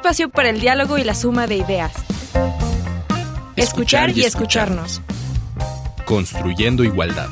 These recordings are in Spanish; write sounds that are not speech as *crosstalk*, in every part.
espacio para el diálogo y la suma de ideas. Escuchar, y, escucharnos. Construyendo igualdad.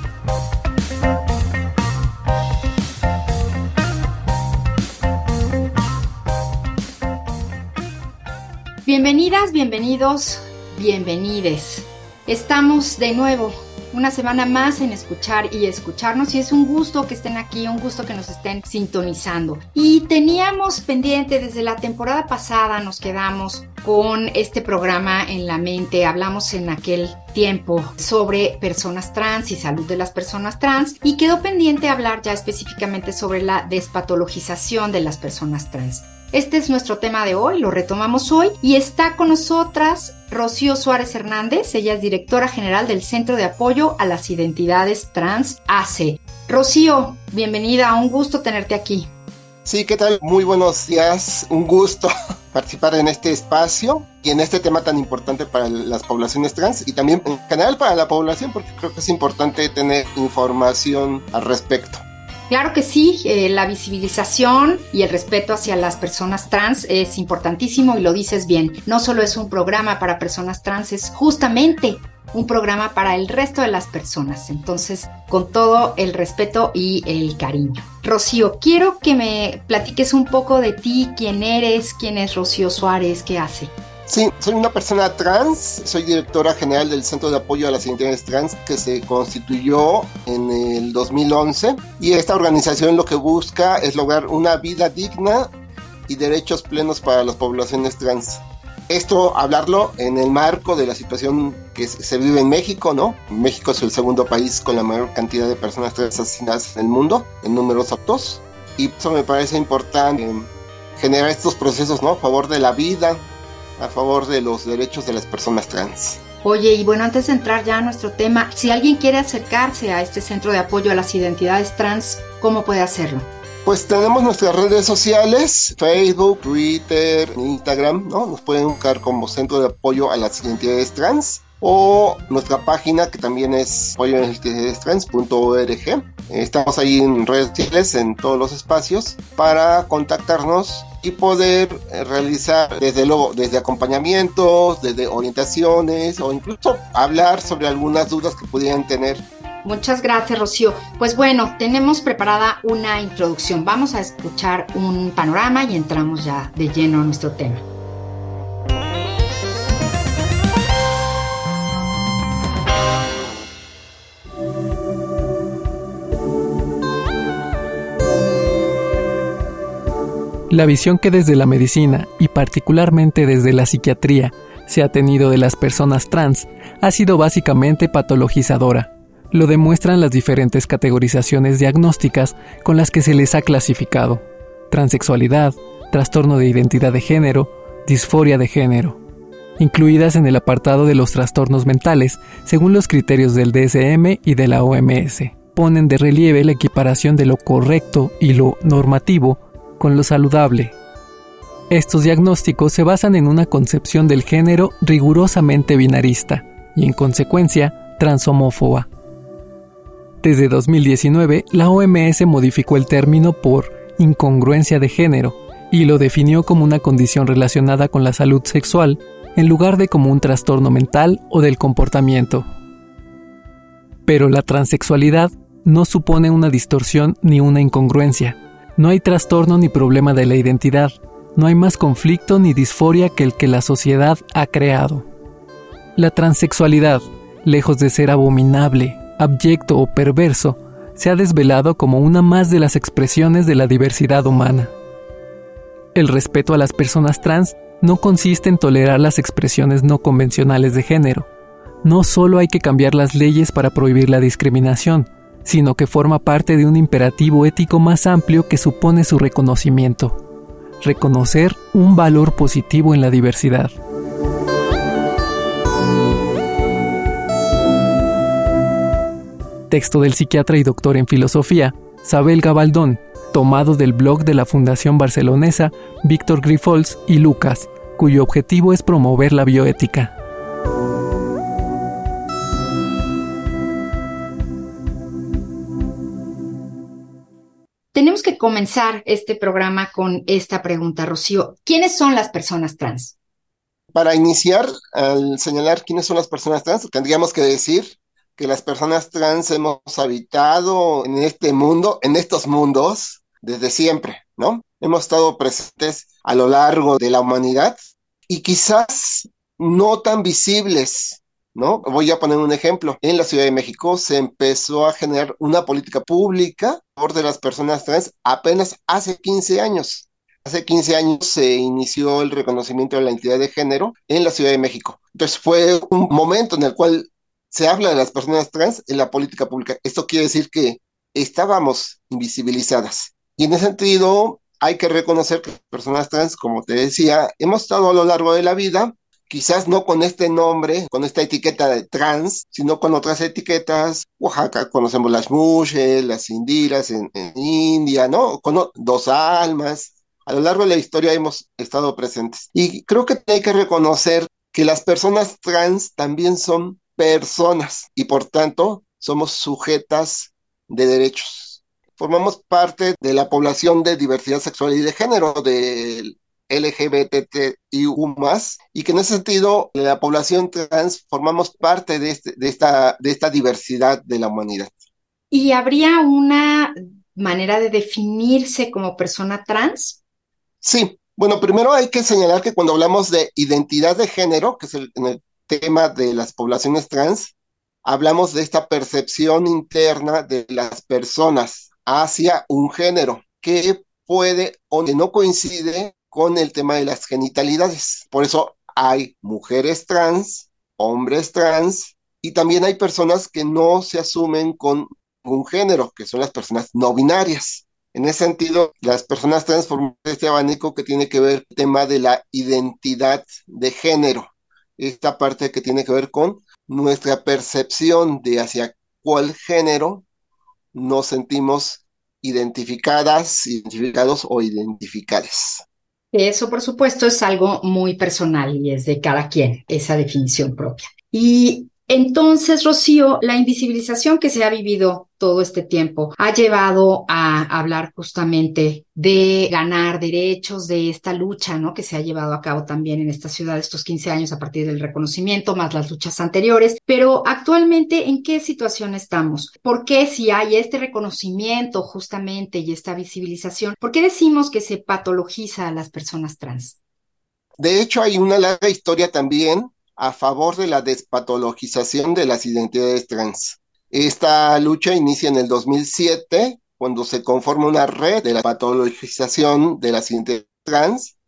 Bienvenidas, bienvenidos, bienvenides. Estamos de nuevo una semana más en escuchar y escucharnos y es un gusto que estén aquí, un gusto que nos estén sintonizando. Y teníamos pendiente desde la temporada pasada, nos quedamos con este programa en la mente, hablamos en aquel tiempo sobre personas trans y salud de las personas trans y quedó pendiente hablar ya específicamente sobre la despatologización de las personas trans. Este es nuestro tema de hoy, lo retomamos hoy y está con nosotras Rocío Suárez Hernández, ella es directora general del Centro de Apoyo a las Identidades Trans ACE. Rocío, bienvenida, un gusto tenerte aquí. Sí, ¿qué tal? Muy buenos días, un gusto *laughs* participar en este espacio y en este tema tan importante para las poblaciones trans y también en general para la población porque creo que es importante tener información al respecto. Claro que sí, eh, la visibilización y el respeto hacia las personas trans es importantísimo y lo dices bien. No solo es un programa para personas trans, es justamente un programa para el resto de las personas. Entonces, con todo el respeto y el cariño. Rocío, quiero que me platiques un poco de ti, quién eres, quién es Rocío Suárez, qué hace. Sí, soy una persona trans, soy directora general del Centro de Apoyo a las Identidades Trans que se constituyó en el 2011 y esta organización lo que busca es lograr una vida digna y derechos plenos para las poblaciones trans. Esto hablarlo en el marco de la situación que se vive en México, ¿no? México es el segundo país con la mayor cantidad de personas trans asesinadas en el mundo, en números altos, y eso me parece importante generar estos procesos, ¿no? A favor de la vida, a favor de los derechos de las personas trans. Oye, y bueno, antes de entrar ya a nuestro tema, si alguien quiere acercarse a este centro de apoyo a las identidades trans, ¿cómo puede hacerlo? Pues tenemos nuestras redes sociales, Facebook, Twitter, Instagram, ¿no? Nos pueden buscar como Centro de Apoyo a las Identidades Trans o nuestra página que también es apoyoidentidadestrans.org. Estamos ahí en redes sociales, en todos los espacios, para contactarnos y poder eh, realizar desde luego desde acompañamientos, desde orientaciones o incluso hablar sobre algunas dudas que pudieran tener. Muchas gracias, Rocío. Pues bueno, tenemos preparada una introducción. Vamos a escuchar un panorama y entramos ya de lleno a nuestro tema. La visión que desde la medicina y particularmente desde la psiquiatría se ha tenido de las personas trans ha sido básicamente patologizadora. Lo demuestran las diferentes categorizaciones diagnósticas con las que se les ha clasificado. Transexualidad, trastorno de identidad de género, disforia de género, incluidas en el apartado de los trastornos mentales según los criterios del DSM y de la OMS. Ponen de relieve la equiparación de lo correcto y lo normativo con lo saludable. Estos diagnósticos se basan en una concepción del género rigurosamente binarista y en consecuencia transhomófoba. Desde 2019, la OMS modificó el término por incongruencia de género y lo definió como una condición relacionada con la salud sexual en lugar de como un trastorno mental o del comportamiento. Pero la transexualidad no supone una distorsión ni una incongruencia, no hay trastorno ni problema de la identidad, no hay más conflicto ni disforia que el que la sociedad ha creado. La transexualidad, lejos de ser abominable, abyecto o perverso, se ha desvelado como una más de las expresiones de la diversidad humana. El respeto a las personas trans no consiste en tolerar las expresiones no convencionales de género. No solo hay que cambiar las leyes para prohibir la discriminación, sino que forma parte de un imperativo ético más amplio que supone su reconocimiento. Reconocer un valor positivo en la diversidad. Texto del psiquiatra y doctor en filosofía, Sabel Gabaldón, tomado del blog de la Fundación Barcelonesa Víctor Grifols y Lucas, cuyo objetivo es promover la bioética. Comenzar este programa con esta pregunta, Rocío. ¿Quiénes son las personas trans? Para iniciar, al señalar quiénes son las personas trans, tendríamos que decir que las personas trans hemos habitado en este mundo, en estos mundos, desde siempre, ¿no? Hemos estado presentes a lo largo de la humanidad y quizás no tan visibles, ¿no? Voy a poner un ejemplo. En la Ciudad de México se empezó a generar una política pública por de las personas trans apenas hace 15 años. Hace 15 años se inició el reconocimiento de la identidad de género en la Ciudad de México. Entonces fue un momento en el cual se habla de las personas trans en la política pública. Esto quiere decir que estábamos invisibilizadas. Y en ese sentido, hay que reconocer que personas trans, como te decía, hemos estado a lo largo de la vida, quizás no con este nombre, con esta etiqueta de trans, sino con otras etiquetas. Oaxaca conocemos las mushes, las indiras en, India, ¿no? Dos almas. A lo largo de la historia hemos estado presentes. Y creo que hay que reconocer que las personas trans también son personas y por tanto somos sujetas de derechos. Formamos parte de la población de diversidad sexual y de género del LGBTIU y que en ese sentido la población trans formamos parte de, este, de, esta, de esta diversidad de la humanidad. ¿Y habría una manera de definirse como persona trans? Sí, bueno, primero hay que señalar que cuando hablamos de identidad de género, que es el, en el tema de las poblaciones trans, hablamos de esta percepción interna de las personas hacia un género que puede o que no coincide con el tema de las genitalidades. Por eso hay mujeres trans, hombres trans y también hay personas que no se asumen con un género, que son las personas no binarias. En ese sentido, las personas trans forman este abanico que tiene que ver el tema de la identidad de género esta parte que tiene que ver con nuestra percepción de hacia cuál género nos sentimos identificadas, identificados o identificadas. Eso, por supuesto, es algo muy personal y es de cada quien esa definición propia. Y entonces, Rocío, la invisibilización que se ha vivido todo este tiempo ha llevado a hablar justamente de ganar derechos, de esta lucha, ¿no? Que se ha llevado a cabo también en esta ciudad estos 15 años a partir del reconocimiento, más las luchas anteriores. Pero actualmente, ¿en qué situación estamos? ¿Por qué si hay este reconocimiento justamente y esta visibilización, por qué decimos que se patologiza a las personas trans? De hecho, hay una larga historia también a favor de la despatologización de las identidades trans. Esta lucha inicia en el 2007, cuando se conforma una red de la patologización de las identidades trans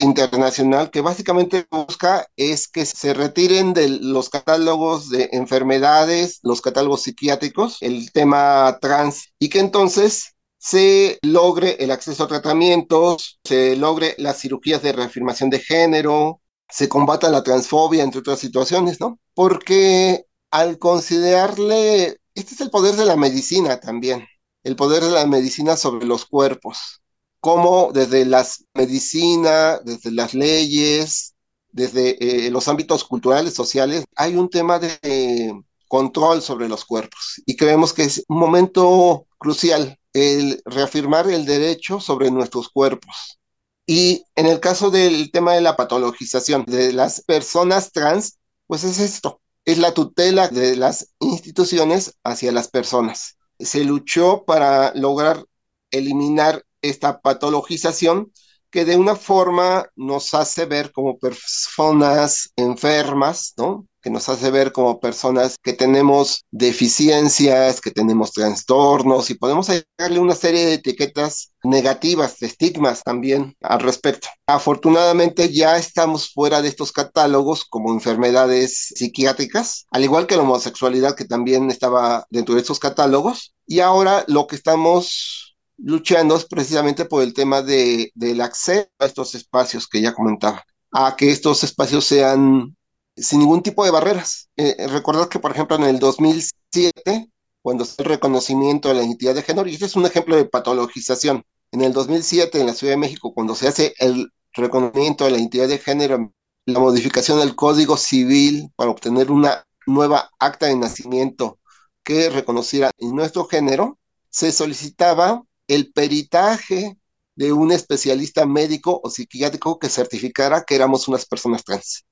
internacional que básicamente busca es que se retiren de los catálogos de enfermedades, los catálogos psiquiátricos, el tema trans y que entonces se logre el acceso a tratamientos, se logre las cirugías de reafirmación de género, se combata la transfobia, entre otras situaciones, ¿no? Porque al considerarle, este es el poder de la medicina también, el poder de la medicina sobre los cuerpos, como desde las medicina, desde las leyes, desde eh, los ámbitos culturales, sociales, hay un tema de control sobre los cuerpos. Y creemos que es un momento crucial el reafirmar el derecho sobre nuestros cuerpos. Y en el caso del tema de la patologización de las personas trans, pues es esto, es la tutela de las instituciones hacia las personas. Se luchó para lograr eliminar esta patologización que de una forma nos hace ver como personas enfermas, ¿no? que nos hace ver como personas que tenemos deficiencias, que tenemos trastornos y podemos darle una serie de etiquetas negativas, de estigmas también al respecto. Afortunadamente ya estamos fuera de estos catálogos como enfermedades psiquiátricas, al igual que la homosexualidad que también estaba dentro de estos catálogos. Y ahora lo que estamos luchando precisamente por el tema de, del acceso a estos espacios que ya comentaba, a que estos espacios sean sin ningún tipo de barreras. Eh, recordad que, por ejemplo, en el 2007, cuando se el reconocimiento de la identidad de género, y este es un ejemplo de patologización, en el 2007 en la Ciudad de México, cuando se hace el reconocimiento de la identidad de género, la modificación del Código Civil para obtener una nueva acta de nacimiento que reconociera nuestro género, se solicitaba el peritaje de un especialista médico o psiquiátrico que certificara que éramos unas personas trans.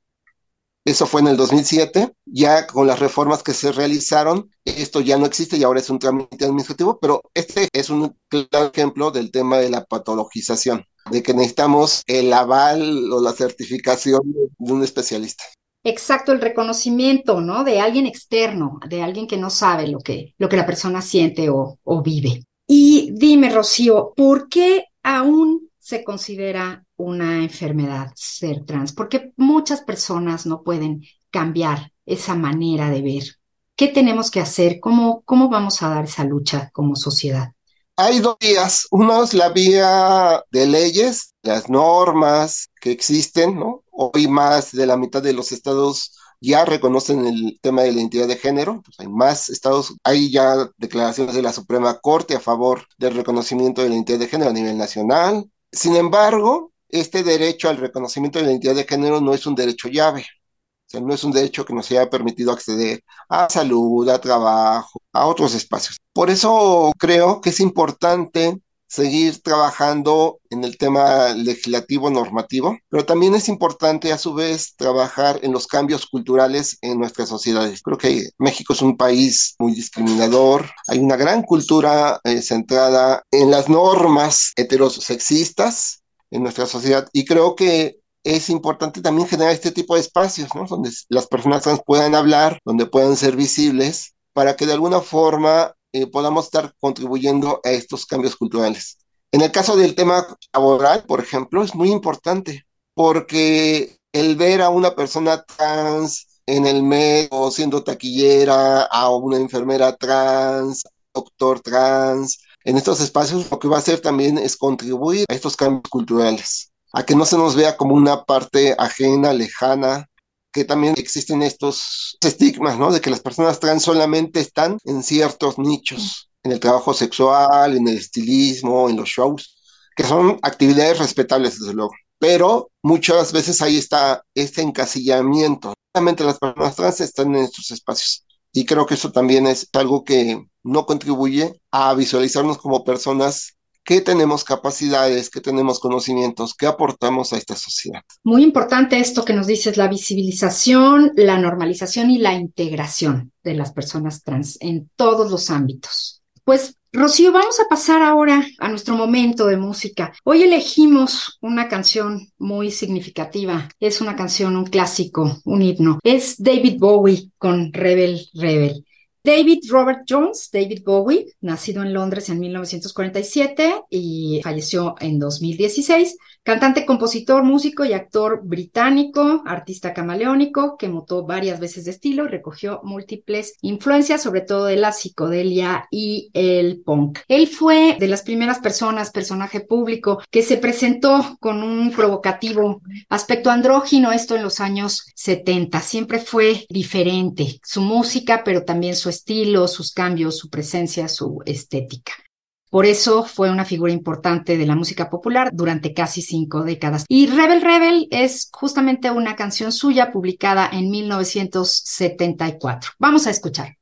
Eso fue en el 2007, ya con las reformas que se realizaron, esto ya no existe y ahora es un trámite administrativo, pero este es un claro ejemplo del tema de la patologización, de que necesitamos el aval o la certificación de un especialista. Exacto, el reconocimiento, ¿no? De alguien externo, de alguien que no sabe lo que, lo que la persona siente o, o vive. Y dime, Rocío, ¿por qué aún se considera una enfermedad ser trans? Porque muchas personas no pueden cambiar esa manera de ver. ¿Qué tenemos que hacer? ¿Cómo, cómo vamos a dar esa lucha como sociedad? Hay dos vías. Uno es la vía de leyes, las normas que existen, ¿no? Hoy más de la mitad de los estados ya reconocen el tema de la identidad de género, pues hay más estados, hay ya declaraciones de la Suprema Corte a favor del reconocimiento de la identidad de género a nivel nacional. Sin embargo, este derecho al reconocimiento de la identidad de género no es un derecho llave. O sea, no es un derecho que nos haya permitido acceder a salud, a trabajo, a otros espacios. Por eso creo que es importante seguir trabajando en el tema legislativo normativo, pero también es importante a su vez trabajar en los cambios culturales en nuestras sociedades. Creo que México es un país muy discriminador, hay una gran cultura eh, centrada en las normas heterosexistas en nuestra sociedad y creo que es importante también generar este tipo de espacios, ¿no? Donde las personas trans puedan hablar, donde puedan ser visibles, para que de alguna forma eh, podamos estar contribuyendo a estos cambios culturales. En el caso del tema laboral, por ejemplo, es muy importante, porque el ver a una persona trans en el medio, siendo taquillera, a una enfermera trans, doctor trans, en estos espacios lo que va a hacer también es contribuir a estos cambios culturales a que no se nos vea como una parte ajena, lejana, que también existen estos estigmas, ¿no? De que las personas trans solamente están en ciertos nichos, en el trabajo sexual, en el estilismo, en los shows, que son actividades respetables, desde luego. Pero muchas veces ahí está este encasillamiento. Solamente las personas trans están en estos espacios. Y creo que eso también es algo que no contribuye a visualizarnos como personas qué tenemos capacidades, qué tenemos conocimientos, qué aportamos a esta sociedad. Muy importante esto que nos dices, la visibilización, la normalización y la integración de las personas trans en todos los ámbitos. Pues Rocío, vamos a pasar ahora a nuestro momento de música. Hoy elegimos una canción muy significativa. Es una canción, un clásico, un himno. Es David Bowie con Rebel Rebel. David Robert Jones, David Bowie, nacido en Londres en 1947 y falleció en 2016, Cantante, compositor, músico y actor británico, artista camaleónico, que mutó varias veces de estilo recogió múltiples influencias, sobre todo de la psicodelia y el punk. Él fue de las primeras personas, personaje público, que se presentó con un provocativo aspecto andrógino, esto en los años 70. Siempre fue diferente su música, pero también su estilo, sus cambios, su presencia, su estética. Por eso fue una figura importante de la música popular durante casi cinco décadas. Y Rebel Rebel es justamente una canción suya publicada en 1974. Vamos a escuchar.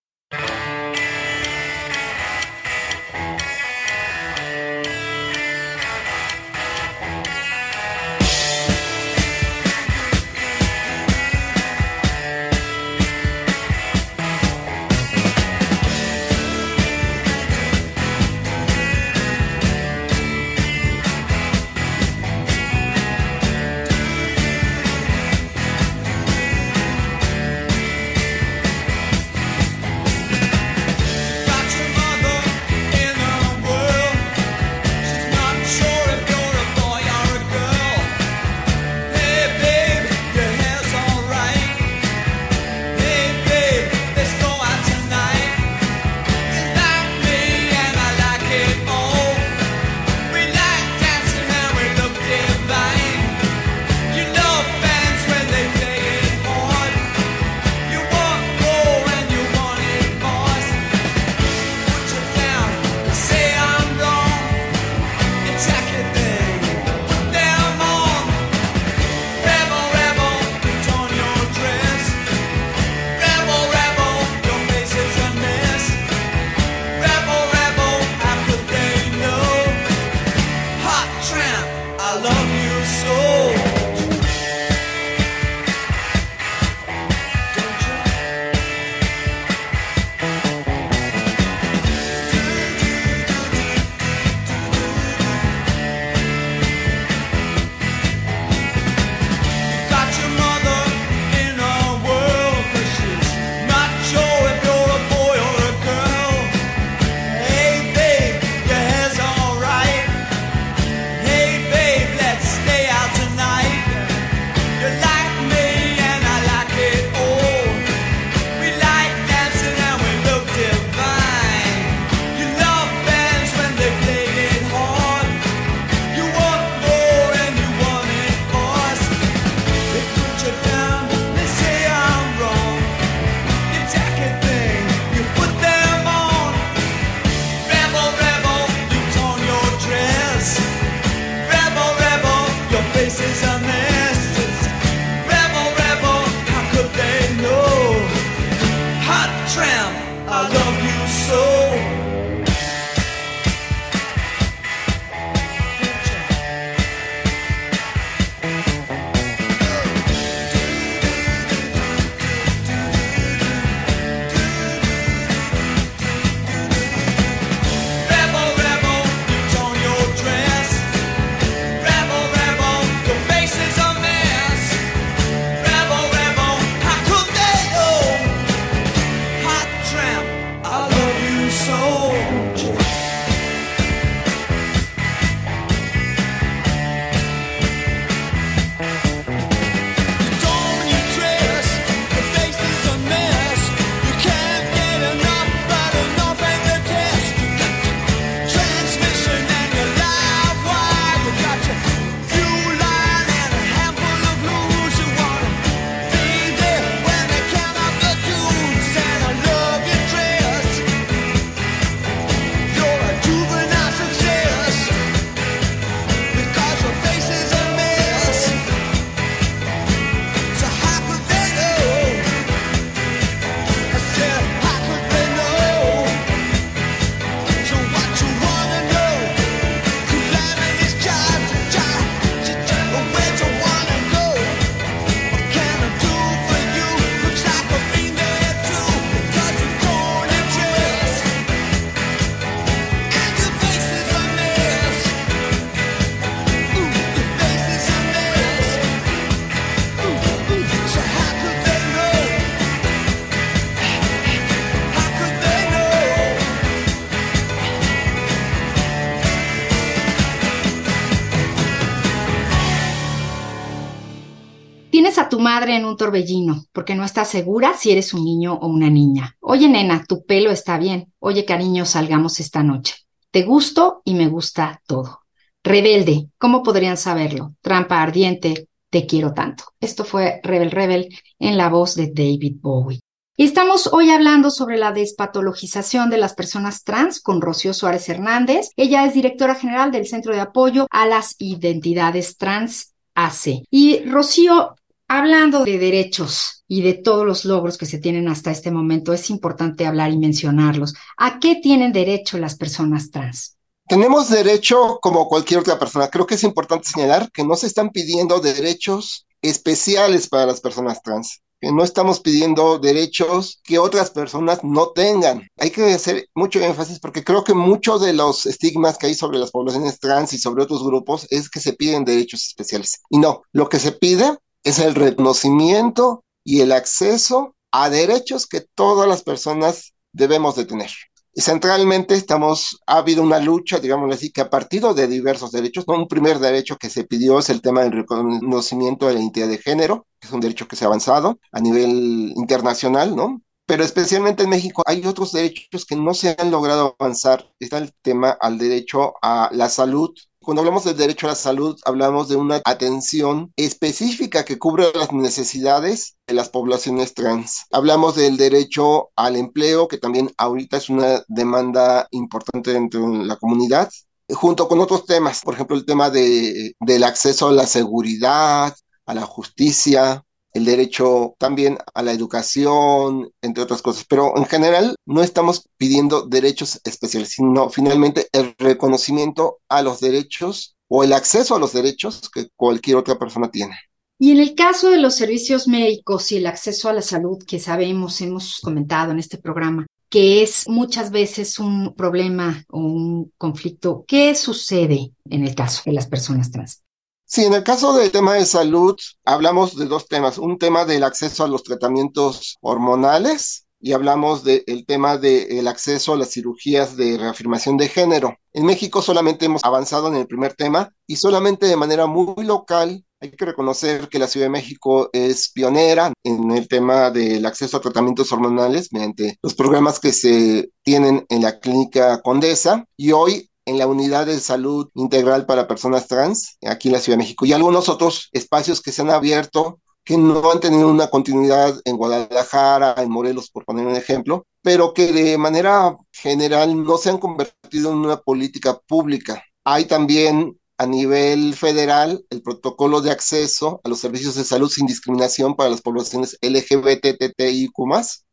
Tu madre en un torbellino porque no estás segura si eres un niño o una niña. Oye, nena, tu pelo está bien. Oye, cariño, salgamos esta noche. Te gusto y me gusta todo. Rebelde, ¿cómo podrían saberlo? Trampa ardiente, te quiero tanto. Esto fue Rebel Rebel en la voz de David Bowie. Y estamos hoy hablando sobre la despatologización de las personas trans con Rocío Suárez Hernández. Ella es directora general del Centro de Apoyo a las Identidades Trans AC. Y Rocío, Hablando de derechos y de todos los logros que se tienen hasta este momento, es importante hablar y mencionarlos. ¿A qué tienen derecho las personas trans? Tenemos derecho como cualquier otra persona. Creo que es importante señalar que no se están pidiendo derechos especiales para las personas trans, que no estamos pidiendo derechos que otras personas no tengan. Hay que hacer mucho énfasis porque creo que muchos de los estigmas que hay sobre las poblaciones trans y sobre otros grupos es que se piden derechos especiales. Y no, lo que se pide es el reconocimiento y el acceso a derechos que todas las personas debemos de tener. Y centralmente estamos, ha habido una lucha, digamos así, que ha partido de diversos derechos, ¿no? Un primer derecho que se pidió es el tema del reconocimiento de la identidad de género, que es un derecho que se ha avanzado a nivel internacional, ¿no? Pero especialmente en México hay otros derechos que no se han logrado avanzar. Está el tema al derecho a la salud, cuando hablamos del derecho a la salud, hablamos de una atención específica que cubre las necesidades de las poblaciones trans. Hablamos del derecho al empleo, que también ahorita es una demanda importante dentro de la comunidad, junto con otros temas, por ejemplo, el tema de, del acceso a la seguridad, a la justicia, el derecho también a la educación, entre otras cosas. Pero en general no estamos pidiendo derechos especiales, sino finalmente el reconocimiento a los derechos o el acceso a los derechos que cualquier otra persona tiene. Y en el caso de los servicios médicos y el acceso a la salud, que sabemos, hemos comentado en este programa, que es muchas veces un problema o un conflicto, ¿qué sucede en el caso de las personas trans? Sí, en el caso del tema de salud, hablamos de dos temas. Un tema del acceso a los tratamientos hormonales y hablamos del tema del acceso a las cirugías de reafirmación de género. En México solamente hemos avanzado en el primer tema y solamente de manera muy local. Hay que reconocer que la Ciudad de México es pionera en el tema del acceso a tratamientos hormonales mediante los programas que se tienen en la clínica Condesa y hoy en la unidad de salud integral para personas trans aquí en la Ciudad de México y algunos otros espacios que se han abierto que no han tenido una continuidad en Guadalajara, en Morelos, por poner un ejemplo, pero que de manera general no se han convertido en una política pública. Hay también a nivel federal el protocolo de acceso a los servicios de salud sin discriminación para las poblaciones LGBTTIQ+,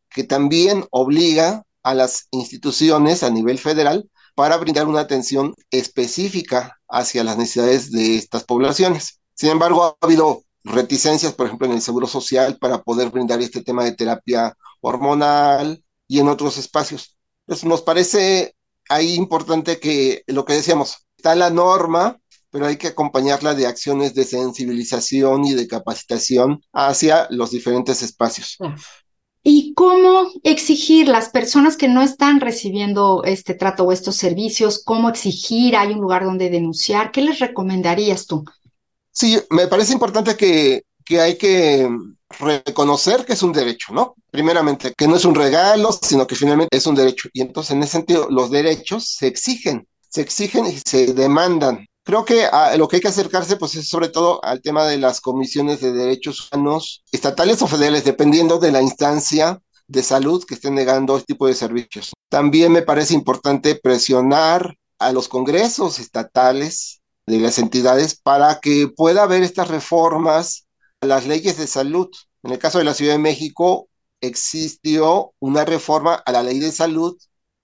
que también obliga a las instituciones a nivel federal para brindar una atención específica hacia las necesidades de estas poblaciones. Sin embargo, ha habido reticencias, por ejemplo, en el Seguro Social para poder brindar este tema de terapia hormonal y en otros espacios. Entonces, nos parece ahí importante que lo que decíamos, está la norma, pero hay que acompañarla de acciones de sensibilización y de capacitación hacia los diferentes espacios. ¿Y cómo exigir las personas que no están recibiendo este trato o estos servicios? ¿Cómo exigir? ¿Hay un lugar donde denunciar? ¿Qué les recomendarías tú? Sí, me parece importante que, que hay que reconocer que es un derecho, ¿no? Primeramente, que no es un regalo, sino que finalmente es un derecho. Y entonces, en ese sentido, los derechos se exigen, se exigen y se demandan. Creo que a, lo que hay que acercarse, pues, es sobre todo al tema de las comisiones de derechos humanos estatales o federales, dependiendo de la instancia de salud que esté negando este tipo de servicios. También me parece importante presionar a los congresos estatales de las entidades para que pueda haber estas reformas las leyes de salud. En el caso de la Ciudad de México, existió una reforma a la ley de salud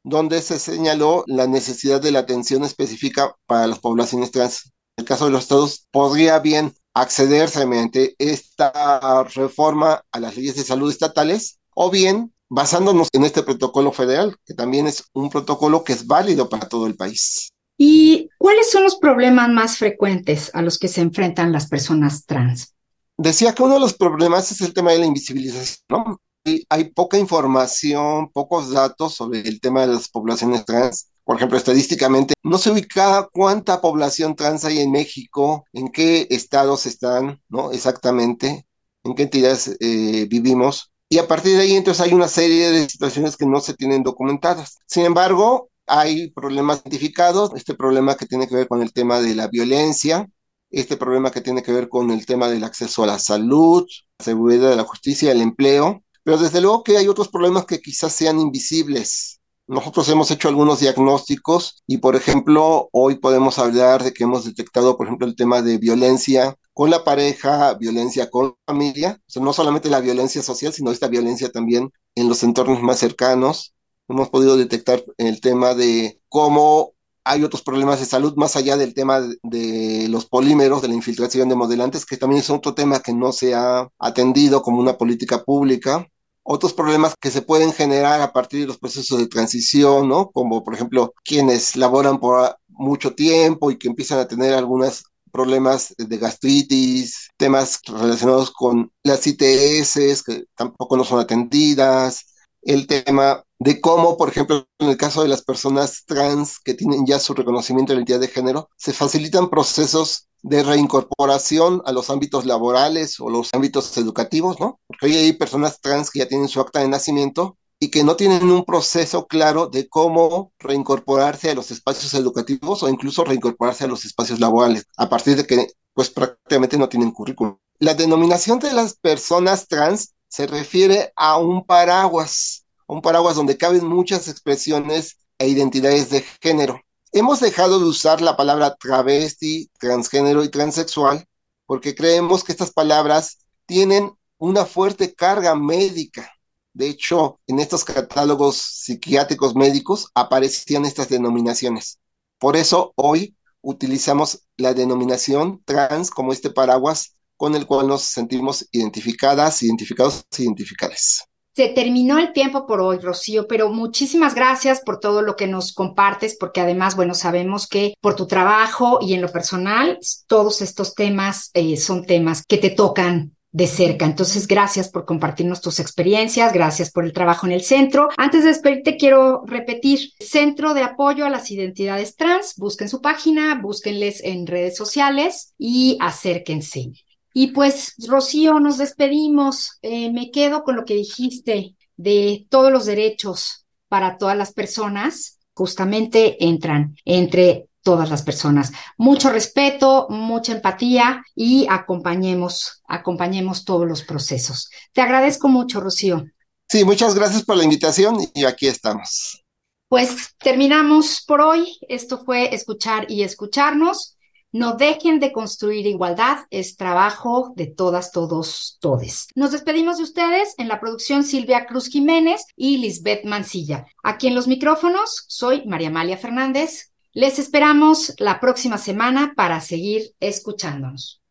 donde se señaló la necesidad de la atención específica para las poblaciones trans. En el caso de los estados, podría bien accederse mediante esta reforma a las leyes de salud estatales o bien basándonos en este protocolo federal, que también es un protocolo que es válido para todo el país. ¿Y cuáles son los problemas más frecuentes a los que se enfrentan las personas trans? Decía que uno de los problemas es el tema de la invisibilización, ¿no? Hay poca información, pocos datos sobre el tema de las poblaciones trans. Por ejemplo, estadísticamente, no se ubica cuánta población trans hay en México, en qué estados están, ¿no? Exactamente, en qué entidades eh, vivimos. Y a partir de ahí, entonces, hay una serie de situaciones que no se tienen documentadas. Sin embargo, hay problemas identificados, este problema que tiene que ver con el tema de la violencia, este problema que tiene que ver con el tema del acceso a la salud, la seguridad de la justicia, el empleo, pero desde luego que hay otros problemas que quizás sean invisibles. Nosotros hemos hecho algunos diagnósticos y, por ejemplo, hoy podemos hablar de que hemos detectado, por ejemplo, el tema de violencia con la pareja, violencia con la familia, o sea, no solamente la violencia social, sino esta violencia también en los entornos más cercanos. Hemos podido detectar el tema de cómo hay otros problemas de salud más allá del tema de, los polímeros, de la infiltración de modelantes, que también es otro tema que no se ha atendido como una política pública. Otros problemas que se pueden generar a partir de los procesos de transición, ¿no? Como por ejemplo quienes laboran por mucho tiempo y que empiezan a tener algunos problemas de gastritis, temas relacionados con las ITS que tampoco no son atendidas, el tema de cómo, por ejemplo, en el caso de las personas trans que tienen ya su reconocimiento de identidad de género, se facilitan procesos de reincorporación a los ámbitos laborales o los ámbitos educativos, ¿no? Porque hoy hay personas trans que ya tienen su acta de nacimiento y que no tienen un proceso claro de cómo reincorporarse a los espacios educativos o incluso reincorporarse a los espacios laborales, a partir de que pues prácticamente no tienen currículum. La denominación de las personas trans se refiere a un paraguas un paraguas donde caben muchas expresiones e identidades de género. Hemos dejado de usar la palabra travesti, transgénero y transexual porque creemos que estas palabras tienen una fuerte carga médica. De hecho, en estos catálogos psiquiátricos médicos aparecían estas denominaciones. Por eso hoy utilizamos la denominación trans como este paraguas con el cual nos sentimos identificadas, identificados, identificales. Se terminó el tiempo por hoy, Rocío, pero muchísimas gracias por todo lo que nos compartes, porque además, bueno, sabemos que por tu trabajo y en lo personal, todos estos temas eh, son temas que te tocan de cerca. Entonces, gracias por compartirnos tus experiencias, gracias por el trabajo en el centro. Antes de despedirte, quiero repetir, Centro de Apoyo a las Identidades Trans, busquen su página, búsquenles en redes sociales y acérquense. Y pues, Rocío, nos despedimos. Eh, me quedo con lo que dijiste de todos los derechos para todas las personas, justamente entran entre todas las personas. Mucho respeto, mucha empatía y acompañemos, acompañemos todos los procesos. Te agradezco mucho, Rocío. Sí, muchas gracias por la invitación y aquí estamos. Pues terminamos por hoy. Esto fue escuchar y escucharnos. No dejen de construir igualdad, es trabajo de todas, todos, todes. Nos despedimos de ustedes en la producción Silvia Cruz Jiménez y Lisbeth Mancilla. Aquí en los micrófonos soy María Amalia Fernández. Les esperamos la próxima semana para seguir escuchándonos.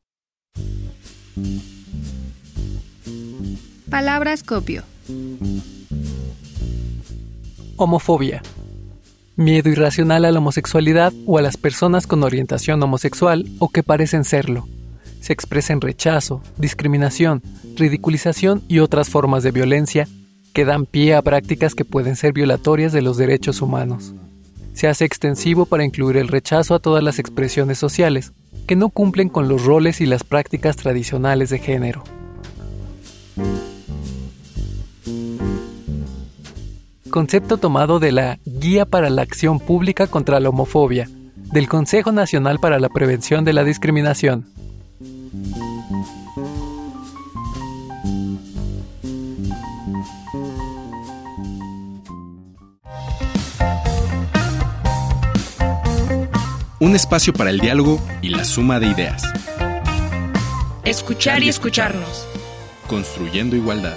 Palabras copio. Homofobia. Miedo irracional a la homosexualidad o a las personas con orientación homosexual o que parecen serlo. Se expresa en rechazo, discriminación, ridiculización y otras formas de violencia que dan pie a prácticas que pueden ser violatorias de los derechos humanos. Se hace extensivo para incluir el rechazo a todas las expresiones sociales que no cumplen con los roles y las prácticas tradicionales de género. Concepto tomado de la Guía para la Acción Pública contra la Homofobia, del Consejo Nacional para la Prevención de la Discriminación. Un espacio para el diálogo y la suma de ideas. Escuchar y escucharnos. Construyendo igualdad